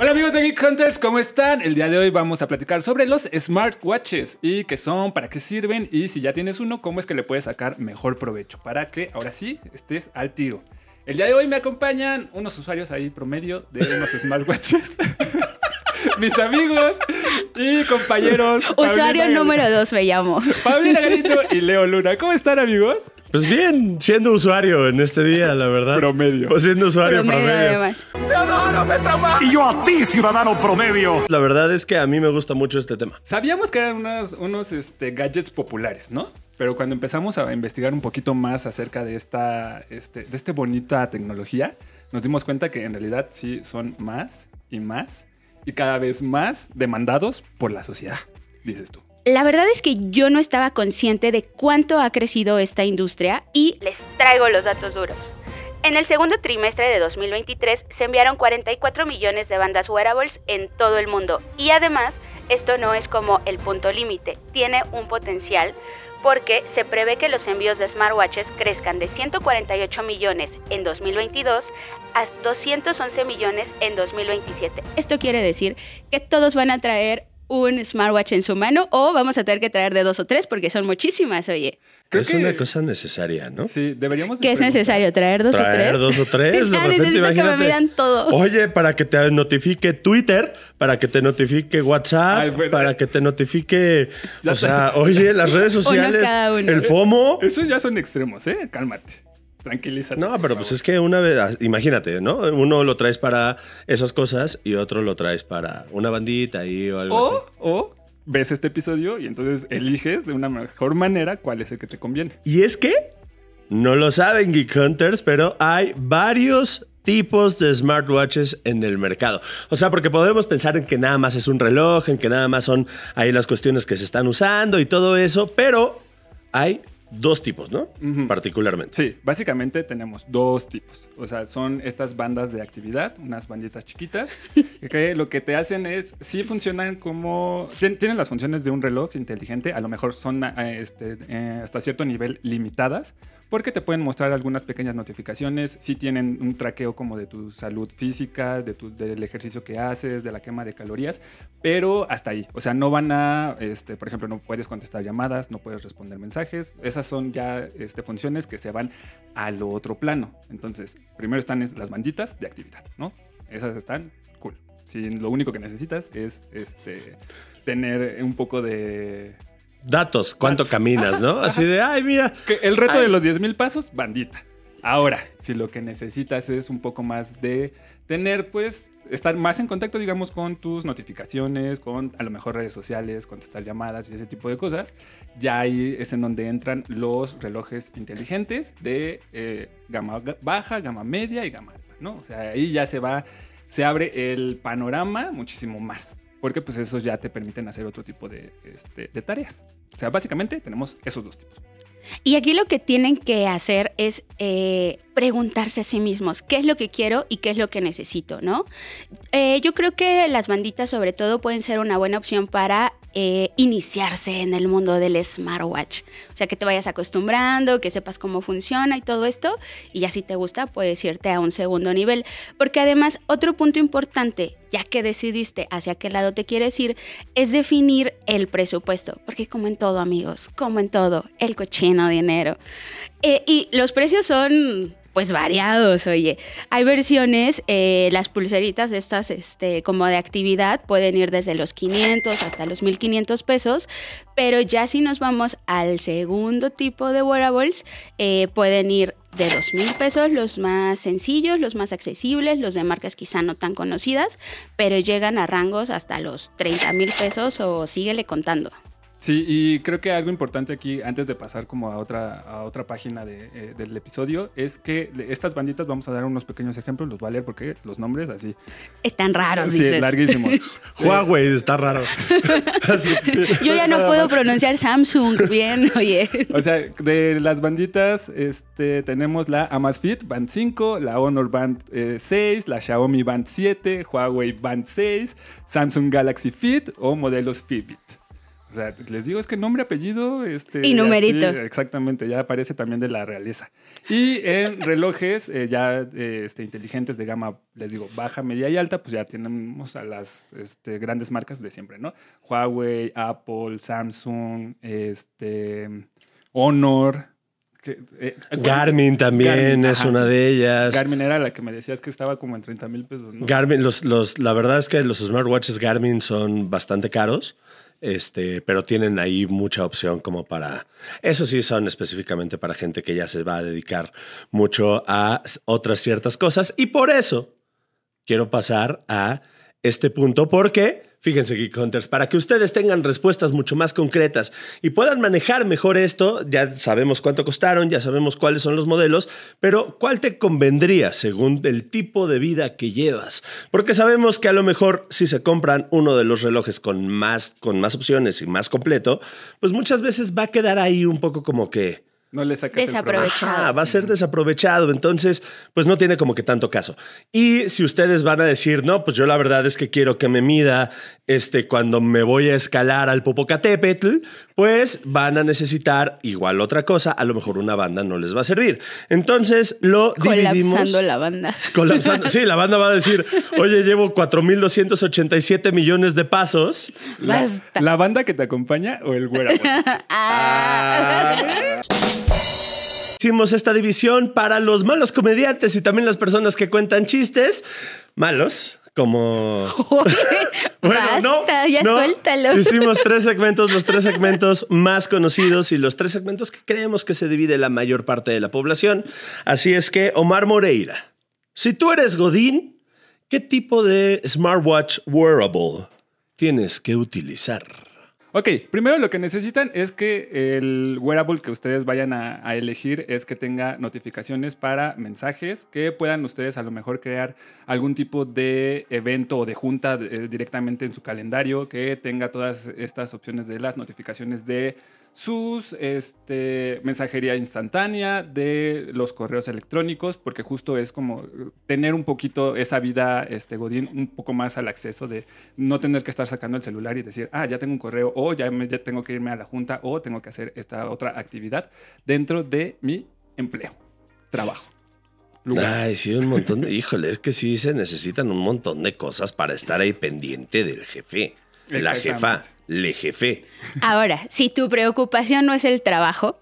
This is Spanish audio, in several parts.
Hola amigos de Geek Hunters, ¿cómo están? El día de hoy vamos a platicar sobre los smartwatches y qué son, para qué sirven y si ya tienes uno, cómo es que le puedes sacar mejor provecho para que ahora sí estés al tiro. El día de hoy me acompañan unos usuarios ahí promedio de unos smartwatches. Mis amigos y compañeros. Usuario Paulina número 2 me llamo. Paulina Galindo y Leo Luna. ¿Cómo están amigos? Pues bien, siendo usuario en este día, la verdad. Promedio. Pues siendo usuario Promedio, promedio. además. Y yo a ti, ciudadano promedio. La verdad es que a mí me gusta mucho este tema. Sabíamos que eran unos, unos este, gadgets populares, ¿no? Pero cuando empezamos a investigar un poquito más acerca de esta, este, de esta bonita tecnología, nos dimos cuenta que en realidad sí son más y más y cada vez más demandados por la sociedad, dices tú. La verdad es que yo no estaba consciente de cuánto ha crecido esta industria y les traigo los datos duros. En el segundo trimestre de 2023 se enviaron 44 millones de bandas wearables en todo el mundo y además esto no es como el punto límite, tiene un potencial porque se prevé que los envíos de smartwatches crezcan de 148 millones en 2022 a 211 millones en 2027. Esto quiere decir que todos van a traer un smartwatch en su mano o vamos a tener que traer de dos o tres porque son muchísimas, oye. Creo es que- una cosa necesaria, ¿no? Sí, deberíamos... de ¿Qué es necesario? ¿Traer dos o Traer tres? dos o tres. de Ya repente, necesito que me midan todo. Oye, para que te notifique Twitter, para que te notifique WhatsApp, Ay, bueno. para que te notifique. Ya o sea, oye, las redes sociales, cada uno. el FOMO. Esos ya son extremos, ¿eh? Cálmate. Tranquilízate. No, pero pues es que una vez, ah, imagínate, ¿no? Uno lo traes para esas cosas y otro lo traes para una bandita ahí o algo así. O ves este episodio y entonces eliges de una mejor manera cuál es el que te conviene. Y es que, no lo saben Geek Hunters, pero hay varios tipos de smartwatches en el mercado. O sea, porque podemos pensar en que nada más es un reloj, en que nada más son ahí las cuestiones que se están usando y todo eso, pero hay dos tipos, ¿no? Particularmente. Sí, básicamente tenemos dos tipos. O sea, son estas bandas de actividad, unas banditas chiquitas, que lo que te hacen es, sí funcionan como, tien- tienen las funciones de un reloj inteligente, a lo mejor son eh, este, eh, hasta cierto nivel limitadas, porque te pueden mostrar algunas pequeñas notificaciones, sí tienen un traqueo como de tu salud física, de tu, del ejercicio que haces, de la quema de calorías, pero hasta ahí. O sea, no van a, este, por ejemplo, no puedes contestar llamadas, no puedes responder mensajes. Esas son ya este, funciones que se van al otro plano. Entonces, primero están es- las banditas de actividad, ¿no? Esas están cool. Si lo único que necesitas es este, tener un poco de... Datos, cuánto caminas, ¿no? Así de, ay, mira. que el reto Ay. de los 10 mil pasos, bandita. Ahora, si lo que necesitas es un poco más de tener, pues, estar más en contacto, digamos, con tus notificaciones, con a lo mejor redes sociales, contestar llamadas y ese tipo de cosas, ya ahí es en donde entran los relojes inteligentes de eh, gama ga- baja, gama media y gama alta, ¿no? O sea, ahí ya se va, se abre el panorama muchísimo más, porque pues esos ya te permiten hacer otro tipo de, este, de tareas. O sea, básicamente tenemos esos dos tipos. Y aquí lo que tienen que hacer es eh, preguntarse a sí mismos qué es lo que quiero y qué es lo que necesito, ¿no? Eh, yo creo que las banditas sobre todo pueden ser una buena opción para eh, iniciarse en el mundo del smartwatch. O sea, que te vayas acostumbrando, que sepas cómo funciona y todo esto. Y ya si te gusta, puedes irte a un segundo nivel. Porque además, otro punto importante, ya que decidiste hacia qué lado te quieres ir, es definir el presupuesto. Porque como en todo, amigos, como en todo, el cochino dinero. Eh, y los precios son pues variados, oye. Hay versiones, eh, las pulseritas estas este, como de actividad pueden ir desde los 500 hasta los 1500 pesos, pero ya si nos vamos al segundo tipo de wearables, eh, pueden ir de 2000 pesos, los más sencillos, los más accesibles, los de marcas quizá no tan conocidas, pero llegan a rangos hasta los 30 mil pesos o síguele contando. Sí, y creo que algo importante aquí, antes de pasar como a otra, a otra página de, eh, del episodio, es que estas banditas vamos a dar unos pequeños ejemplos, los voy a leer porque los nombres así. Están raros, Sí, dices. larguísimos. Huawei, está raro. Así, Yo ya no puedo pronunciar Samsung bien, oye. O sea, de las banditas, este, tenemos la Amazfit Band 5, la Honor Band eh, 6, la Xiaomi Band 7, Huawei Band 6, Samsung Galaxy Fit o modelos Fitbit. O sea, les digo, es que nombre, apellido, este... Y numerito. así, exactamente, ya aparece también de la realeza. Y en relojes eh, ya eh, este, inteligentes de gama, les digo, baja, media y alta, pues ya tenemos a las este, grandes marcas de siempre, ¿no? Huawei, Apple, Samsung, este, Honor. que, eh, Garmin también Garmin, es ajá. una de ellas. Garmin era la que me decías que estaba como en 30 mil pesos, ¿no? Garmin, los, los, la verdad es que los smartwatches Garmin son bastante caros, este, pero tienen ahí mucha opción como para... Eso sí son específicamente para gente que ya se va a dedicar mucho a otras ciertas cosas y por eso quiero pasar a este punto porque, fíjense, Geek Hunters, para que ustedes tengan respuestas mucho más concretas y puedan manejar mejor esto, ya sabemos cuánto costaron, ya sabemos cuáles son los modelos, pero ¿cuál te convendría según el tipo de vida que llevas? Porque sabemos que a lo mejor si se compran uno de los relojes con más, con más opciones y más completo, pues muchas veces va a quedar ahí un poco como que... No le sacas el Desaprovechado. Ajá, va a ser desaprovechado, entonces pues no tiene como que tanto caso. Y si ustedes van a decir, no, pues yo la verdad es que quiero que me mida este cuando me voy a escalar al Popocatépetl, pues van a necesitar igual otra cosa, a lo mejor una banda no les va a servir. Entonces lo dividimos Colapsando la banda. Colapsando. Sí, la banda va a decir, oye, llevo 4.287 millones de pasos. Basta. ¿La banda que te acompaña o el güero? Ah. Hicimos esta división para los malos comediantes y también las personas que cuentan chistes malos, como... Basta, ya no. suéltalo. Hicimos tres segmentos, los tres segmentos más conocidos y los tres segmentos que creemos que se divide la mayor parte de la población. Así es que, Omar Moreira, si tú eres Godín, ¿qué tipo de smartwatch wearable tienes que utilizar? Ok, primero lo que necesitan es que el wearable que ustedes vayan a, elegir es que tenga notificaciones para mensajes, que puedan ustedes a lo mejor crear algún tipo de evento o de junta eh, directamente en su calendario, que tenga todas estas opciones de las notificaciones de sus este, mensajería instantánea, de los correos electrónicos, porque justo es como tener un poquito esa vida, este, Godín, un poco más al acceso de no tener que estar sacando el celular y decir, ah, ya tengo un correo, o ya, me- ya tengo que irme a la junta, o tengo que hacer esta otra actividad dentro de mi empleo, trabajo. lugar. Ay, sí, un montón de... Híjole, es que sí se necesitan un montón de cosas para estar ahí pendiente del jefe. La jefa. Le jefe. Ahora, si tu preocupación no es el trabajo,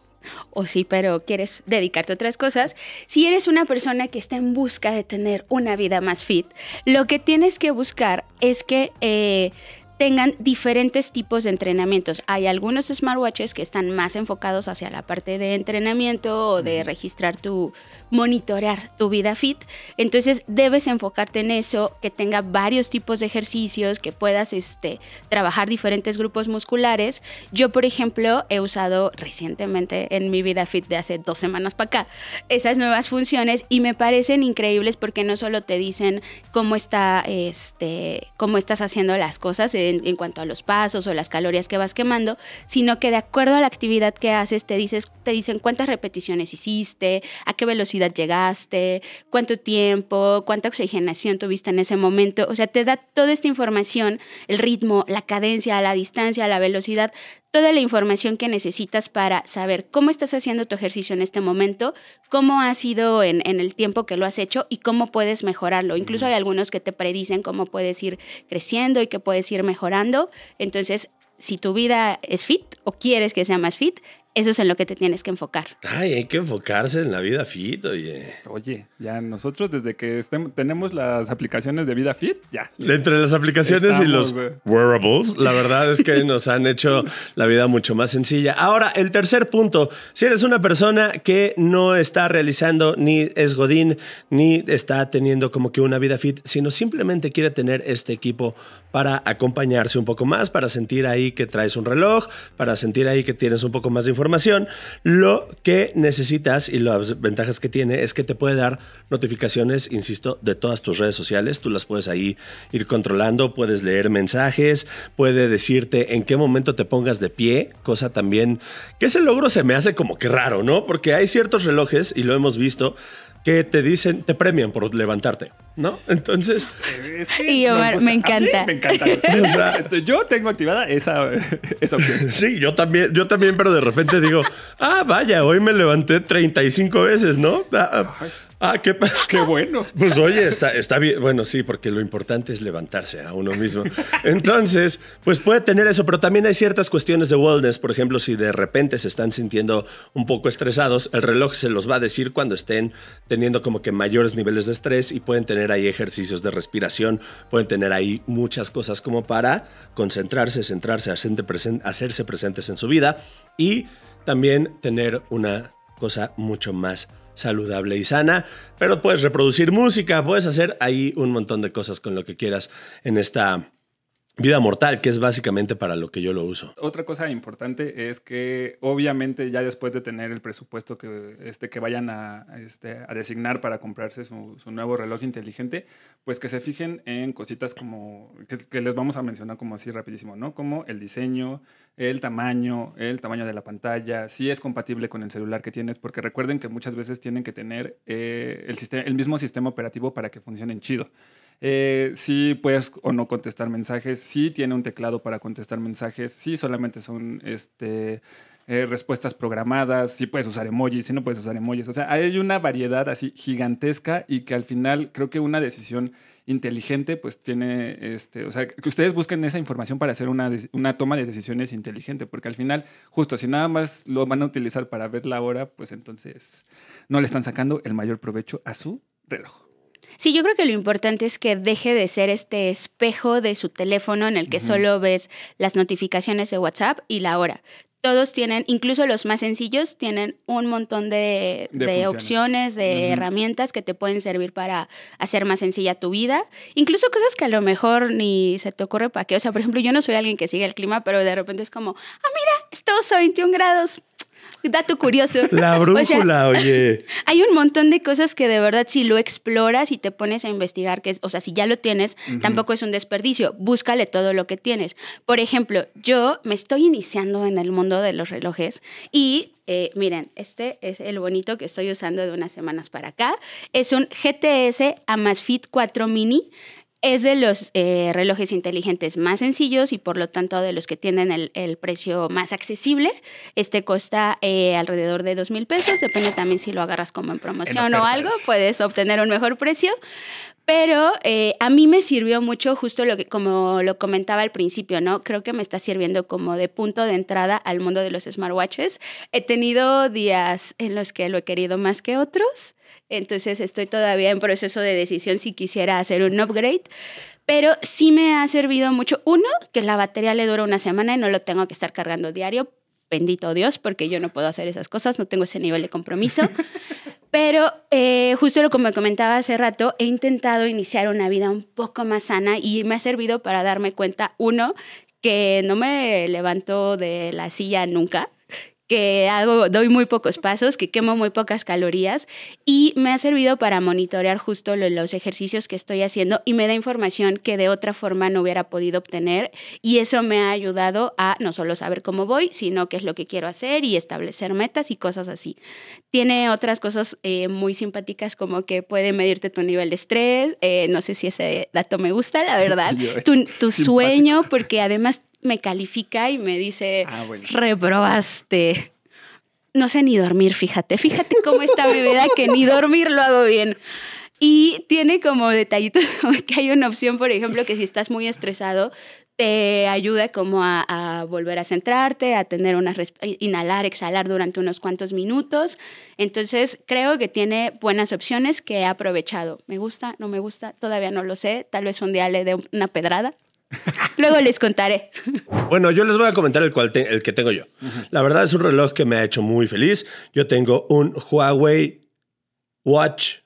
o sí, pero quieres dedicarte a otras cosas, si eres una persona que está en busca de tener una vida más fit, lo que tienes que buscar es que eh, tengan diferentes tipos de entrenamientos. Hay algunos smartwatches que están más enfocados hacia la parte de entrenamiento o de registrar tu, monitorear tu vida fit. Entonces debes enfocarte en eso, que tenga varios tipos de ejercicios, que puedas este, trabajar diferentes grupos musculares. Yo, por ejemplo, he usado recientemente en mi vida fit de hace dos semanas para acá esas nuevas funciones y me parecen increíbles porque no solo te dicen cómo está, este, cómo estás haciendo las cosas en, cuanto a los pasos o las calorías que vas quemando, sino que de acuerdo a la actividad que haces te dices, te dicen cuántas repeticiones hiciste, a qué velocidad llegaste, cuánto tiempo, cuánta oxigenación tuviste en ese momento. O sea, te da toda esta información, el ritmo, la cadencia, la distancia, la velocidad, toda la información que necesitas para saber cómo estás haciendo tu ejercicio en este momento, cómo ha sido en, en el tiempo que lo has hecho y cómo puedes mejorarlo. Incluso hay algunos que te predicen cómo puedes ir creciendo y que puedes ir mejorando. Entonces, si tu vida es fit o quieres que sea más fit, eso es en lo que te tienes que enfocar. Ay, hay que enfocarse en la vida fit, oye. Oye, ya nosotros desde que tenemos las aplicaciones de Vida Fit, ya. Entre las aplicaciones y los eh. wearables, la verdad es que nos han hecho la vida mucho más sencilla. Ahora, el tercer punto, si eres una persona que no está realizando ni es godín, ni está teniendo como que una vida fit, sino simplemente quiere tener este equipo para acompañarse un poco más, para sentir ahí que traes un reloj, para sentir ahí que tienes un poco más de información, lo que necesitas y las ventajas que tiene es que te puede dar notificaciones, insisto, de todas tus redes sociales. Tú las puedes ahí ir controlando, puedes leer mensajes, puede decirte en qué momento te pongas de pie, cosa también que ese logro se me hace como que raro, ¿no? Porque hay ciertos relojes, y lo hemos visto, que te dicen, te premian por levantarte, ¿no? Entonces, es que Y gusta. me encanta. me encanta. O sea- Entonces, yo tengo activada esa, esa opción. sí, yo también, yo también, pero de repente digo, ah, vaya, hoy me levanté 35 veces, ¿no? Ah, ah, ah, qué, Qué bueno. Pues oye, está, está bien. Bueno, sí, porque lo importante es levantarse a uno mismo. Entonces, pues puede tener eso, pero también hay ciertas cuestiones de wellness. Por ejemplo, si de repente se están sintiendo un poco estresados, el reloj se los va a decir cuando estén teniendo como que mayores niveles de estrés y pueden tener ahí ejercicios de respiración, pueden tener ahí muchas cosas como para concentrarse, centrarse, hacerse presentes en su vida y también tener una cosa mucho más saludable y sana, pero puedes reproducir música, puedes hacer ahí un montón de cosas con lo que quieras en esta vida mortal, que es básicamente para lo que yo lo uso. Otra cosa importante es que obviamente ya después de tener el presupuesto que, este, que vayan a, este, a designar para comprarse su, nuevo reloj inteligente, pues que se fijen en cositas como que, que les vamos a mencionar como así rapidísimo, ¿no? Como el diseño, el tamaño, el tamaño de la pantalla, si es compatible con el celular que tienes, porque recuerden que muchas veces tienen que tener eh, el, sistema, el mismo sistema operativo para que funcionen chido. Eh, sí puedes o no contestar mensajes, sí tiene un teclado para contestar mensajes, sí solamente son este, eh, respuestas programadas, sí puedes usar emojis, sí no puedes usar emojis. O sea, hay una variedad así gigantesca y que al final creo que una decisión inteligente pues tiene, este, o sea, que ustedes busquen esa información para hacer una, una toma de decisiones inteligente, porque al final, justo si nada más lo van a utilizar para ver la hora, pues entonces no le están sacando el mayor provecho a su reloj. Sí, yo creo que lo importante es que deje de ser este espejo de su teléfono en el que solo ves las notificaciones de WhatsApp y la hora. Todos tienen, incluso los más sencillos, tienen un montón de, De de funciones. opciones, de herramientas que te pueden servir para hacer más sencilla tu vida. Incluso cosas que a lo mejor ni se te ocurre para qué. O sea, por ejemplo, yo no soy alguien que sigue el clima, pero de repente es como, ah, mira, estamos a 21 grados. Dato curioso. La O sea, brújula, oye. hay un montón de cosas que de verdad si lo exploras y te pones a investigar, que es, o sea, si ya lo tienes, tampoco es un desperdicio. Búscale todo lo que tienes. Por ejemplo, yo me estoy iniciando en el mundo de los relojes y eh, miren, este es el bonito que estoy usando de unas semanas para acá. Es un GTS Amazfit 4 Mini. Es de los eh, relojes inteligentes más sencillos y por lo tanto de los que tienen el, el precio más accesible. Este cuesta eh, alrededor de dos mil pesos, depende también si lo agarras como en promoción o algo, puedes obtener un mejor precio. Pero eh, a mí me sirvió mucho justo lo que, como lo comentaba al principio, ¿no? Creo que me está sirviendo como de punto de entrada al mundo de los smartwatches. He tenido días en los que lo he querido más que otros. Entonces estoy todavía en proceso de decisión si quisiera hacer un upgrade. Pero sí me ha servido mucho. Uno, que la batería le dura una semana y no lo tengo que estar cargando diario. Bendito Dios, porque yo no puedo hacer esas cosas, no tengo ese nivel de compromiso. Pero eh, justo lo como comentaba hace rato, he intentado iniciar una vida un poco más sana y me ha servido para darme cuenta, uno, que no me levanto de la silla nunca, que hago, doy muy pocos pasos, que quemo muy pocas calorías y me ha servido para monitorear justo lo- los ejercicios que estoy haciendo y me da información que de otra forma no hubiera podido obtener y eso me ha ayudado a no solo saber cómo voy, sino qué es lo que quiero hacer y establecer metas y cosas así. Tiene otras cosas eh, muy simpáticas como que puede medirte tu nivel de estrés, eh, no sé si ese dato me gusta, la verdad, Yo, tu, sueño, porque además me califica y me dice, Ah, bueno. reprobaste. No sé ni dormir, fíjate. Fíjate cómo está mi vida, que ni dormir lo hago bien. Y tiene como detallitos, que hay una opción, por ejemplo, que si estás muy estresado, te ayuda como a, a volver a centrarte, a tener una resp- inhalar, exhalar durante unos cuantos minutos. Entonces, creo que tiene buenas opciones que he aprovechado. ¿Me gusta? ¿No me gusta? Todavía no lo sé. Tal vez un día le dé una pedrada. Luego les contaré. Bueno, yo les voy a comentar el, cual te- el que tengo yo. La verdad es un reloj que me ha hecho muy feliz. Yo tengo un Huawei Watch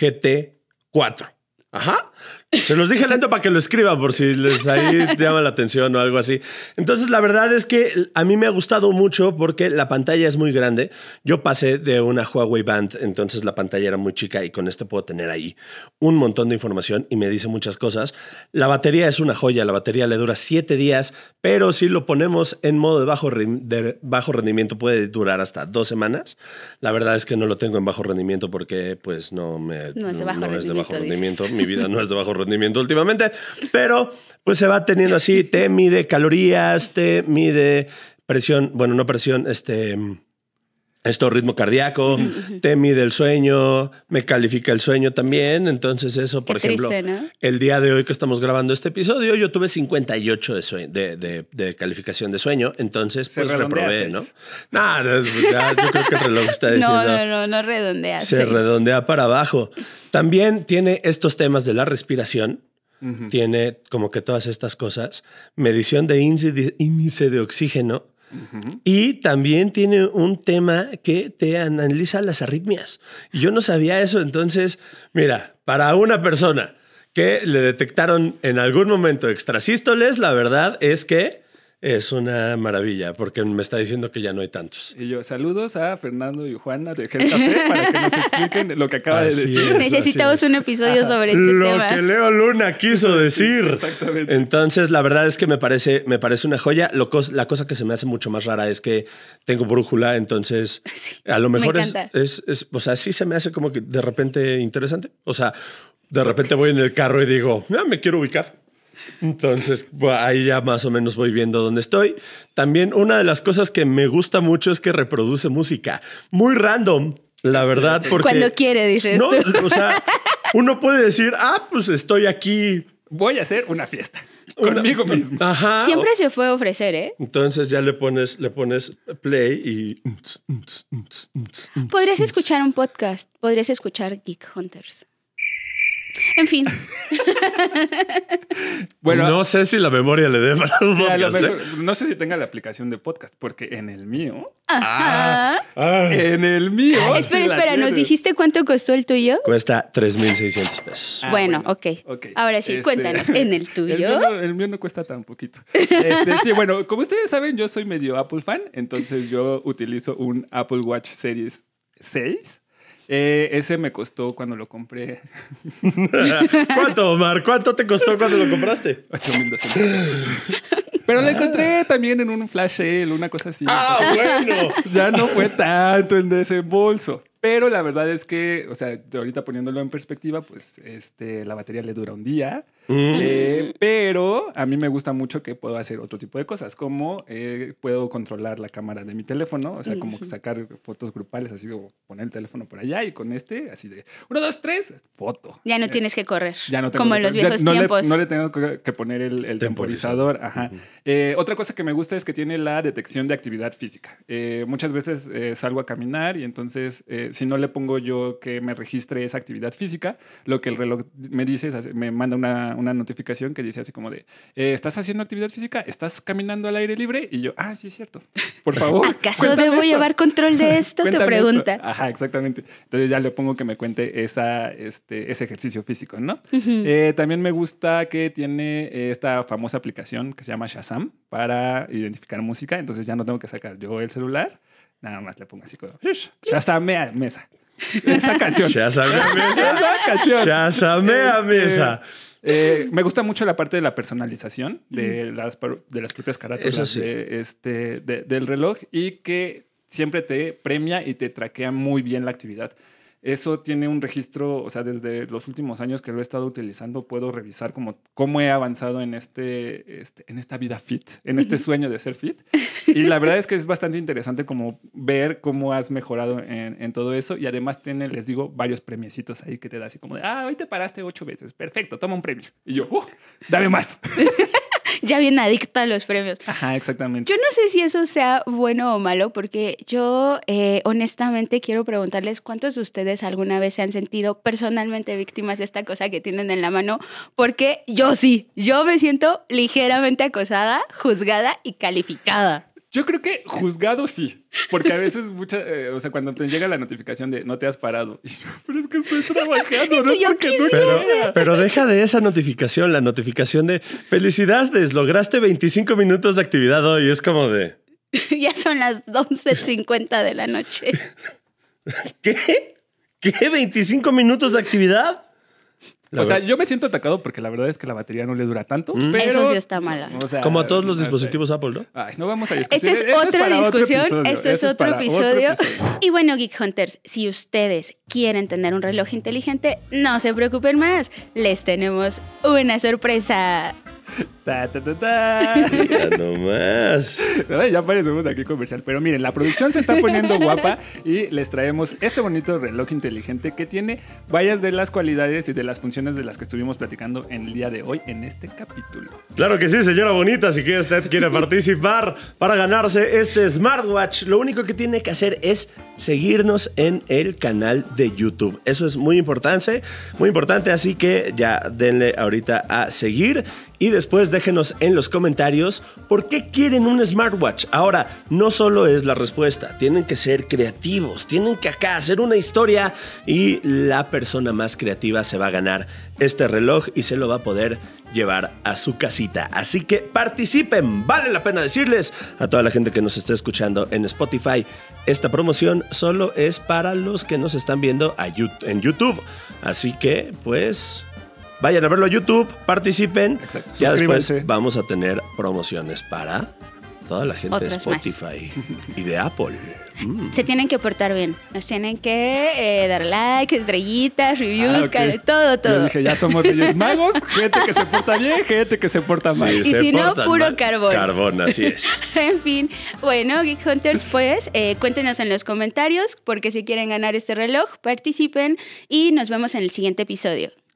GT 4. Ajá. Se los dije lento para que lo escriban por si les ahí llama la atención o algo así. Entonces, la verdad es que a mí me ha gustado mucho porque la pantalla es muy grande. Yo pasé de una Huawei Band, entonces la pantalla era muy chica y con este puedo tener ahí un montón de información y me dice muchas cosas. La batería es una joya, la batería le dura siete días, pero si lo ponemos en modo de bajo, de bajo rendimiento puede durar hasta dos semanas. La verdad es que no lo tengo en bajo rendimiento porque pues no, me, no es de bajo rendimiento. Es de bajo rendimiento. Mi vida no es de bajo rendimiento rendimiento últimamente, pero pues se va teniendo así, te mide calorías, te mide presión, bueno, no presión, este, esto ritmo cardíaco, te mide el sueño, me califica el sueño también, entonces eso, por ejemplo, el día de hoy que estamos grabando este episodio, yo tuve 58 de, de, de, calificación de sueño, entonces pues reprobé, ¿no? Nada, yo creo que el reloj está diciendo... No, no, no, no redondea. Se redondea para abajo. También tiene estos temas de la respiración, tiene como que todas estas cosas, medición de índice de, oxígeno y también tiene un tema que te analiza las arritmias. Y yo no sabía eso, entonces, mira, para una persona que le detectaron en algún momento extrasístoles, la verdad es que es una maravilla, porque me está diciendo que ya no hay tantos. Y yo, saludos a Fernando y Juana de Gel Café para que nos expliquen lo que acaba de decir. Necesitamos un episodio sobre este tema. Lo que Leo Luna quiso decir. Exactamente. Entonces, la verdad es que me parece, me parece una joya. Lo la cosa que se me hace mucho más rara es que tengo brújula, entonces a lo mejor es, es, es, o sea, sí se me hace como que de repente interesante. O sea, de repente voy en el carro y digo, ah, me quiero ubicar. Entonces, ahí ya más o menos voy viendo dónde estoy. También una de las cosas que me gusta mucho es que reproduce música muy random, la verdad. Porque, Cuando quiere, dices. No, o sea, uno puede decir, ah, pues estoy aquí. Voy a hacer una fiesta. Conmigo mismo. Ajá. Siempre se fue a ofrecer, ¿eh? Entonces ya le pones, le pones play y. Podrías escuchar un podcast. Podrías escuchar Geek Hunters. En fin. bueno, no sé si la memoria le dé para un ¿eh? No sé si tenga la aplicación de podcast, porque en el mío. Ah, en el mío. espera, espera, ¿nos dijiste cuánto costó el tuyo? Cuesta 3,600 pesos. Ah, bueno, okay. ok. Ahora sí, este, cuéntanos, ¿en el tuyo? El mío, no, cuesta tan poquito. Este, sí, bueno, como ustedes saben, yo soy medio Apple fan, entonces yo utilizo un Apple Watch Series 6 eh, ese me costó cuando lo compré. ¿Cuánto, Omar? ¿Cuánto te costó cuando lo compraste? 8,200 pesos. Pero lo encontré también en un flash sale, una cosa así. ¡Ah, bueno! Ya no fue tanto en desembolso. Pero la verdad es que, o sea, ahorita poniéndolo en perspectiva, pues este, la batería le dura un día. Eh, pero a mí me gusta mucho que puedo hacer otro tipo de cosas, como eh, puedo controlar la cámara de mi teléfono, o sea, como sacar fotos grupales, así como poner el teléfono por allá y con este, así de uno, dos, tres, foto. Ya no eh, tienes que correr. Ya no Como en los viejos tiempos. no le tengo que, poner el, temporizador. Ajá. otra cosa que me gusta es que tiene la detección de actividad física. muchas veces salgo a caminar y entonces, si no le pongo yo que me registre esa actividad física, lo que el reloj me dice es, me manda una una, notificación que dice así como de, eh, ¿estás haciendo actividad física? ¿Estás caminando al aire libre? Y yo, ah, sí es cierto. Por favor. ¿Acaso debo llevar control de esto? te pregunta. Ajá, exactamente. Entonces ya le pongo que me cuente esa, este, ese ejercicio físico, ¿no? Eh, también me gusta que tiene eh, esta famosa aplicación que se llama Shazam para identificar música. Entonces ya no tengo que sacar yo el celular. Nada más le pongo así como, Shazam mesa. Esa canción. Shazam mesa. Esa canción. mesa. Eh, me gusta mucho la parte de la personalización de, las, de las propias carátulas de, este, del reloj y que siempre te premia y te traquea muy bien la actividad. Eso tiene un registro, o sea, desde los últimos años que lo he estado utilizando, puedo revisar como, cómo he avanzado en, este, este en esta vida fit, en este sueño de ser fit. Y la verdad es que es bastante interesante como ver cómo has mejorado en, en todo eso. Y además tiene, les digo, varios premiecitos ahí que te da así como de, ah, hoy te paraste ocho veces, perfecto, toma un premio. Y yo, uh, dame más. ya bien adicta a los premios. Ajá, exactamente. Yo no sé si eso sea bueno o malo, porque yo eh, honestamente quiero preguntarles cuántos de ustedes alguna vez se han sentido personalmente víctimas de esta cosa que tienen en la mano, porque yo sí, yo me siento ligeramente acosada, juzgada y calificada. Yo creo que juzgado sí, porque a veces mucha, eh, o sea, cuando te llega la notificación de no te has parado, y yo, pero es que estoy trabajando, no es porque no Pero, pero deja de esa notificación, la notificación de felicidades, lograste 25 minutos de actividad hoy. Es como de, ya son las 11.50 de la noche. ¿qué? ¿Qué? ¿25 minutos de actividad? La O sea, yo me siento atacado porque la verdad es que la batería no le dura tanto, pero... Eso sí está mala. o sea, como a todos los no sé. dispositivos Apple, ¿no? Ay, no vamos a discutir. Esta es Eso otra discusión, esto es Eso otro, episodio. Y bueno, Geek Hunters, si ustedes quieren tener un reloj inteligente, no se preocupen más. Les tenemos una sorpresa. Ta, ta, ta, ta. Ya no más. Ay, ya parecemos aquí comercial. Pero miren, la producción se está poniendo guapa y les traemos este bonito reloj inteligente que tiene varias de las cualidades y de las funciones de las que estuvimos platicando en el día de hoy en este capítulo. Claro que sí, señora bonita. Si usted quiere participar para ganarse este smartwatch, lo único que tiene que hacer es seguirnos en el canal de YouTube. Eso es muy importante, muy importante. Así que ya denle ahorita a seguir y después déjenos en los comentarios por qué quieren un smartwatch. Ahora, no solo es la respuesta, tienen que ser creativos, tienen que acá hacer una historia y la persona más creativa se va a ganar este reloj y se lo va a poder llevar a su casita. Así que participen, vale la pena decirles a toda la gente que nos está escuchando en Spotify, esta promoción solo es para los que nos están viendo en YouTube. Así que pues vayan a verlo a YouTube, participen. Exacto, Ya después vamos a tener promociones para toda la gente de más. Spotify y de Apple. Mm. Se tienen que portar bien. Nos tienen que eh, dar like, estrellitas, reviews, Ah, ok. cal- todo, Yo todo. dije, ya somos Reyes Magos, gente que se porta bien, gente que se porta mal. Sí, Y se si no, puro mal. carbón. Carbón, así es. En fin, bueno, Geek Hunters, pues eh, cuéntenos en los comentarios porque si quieren ganar este reloj, participen y nos vemos en el siguiente episodio.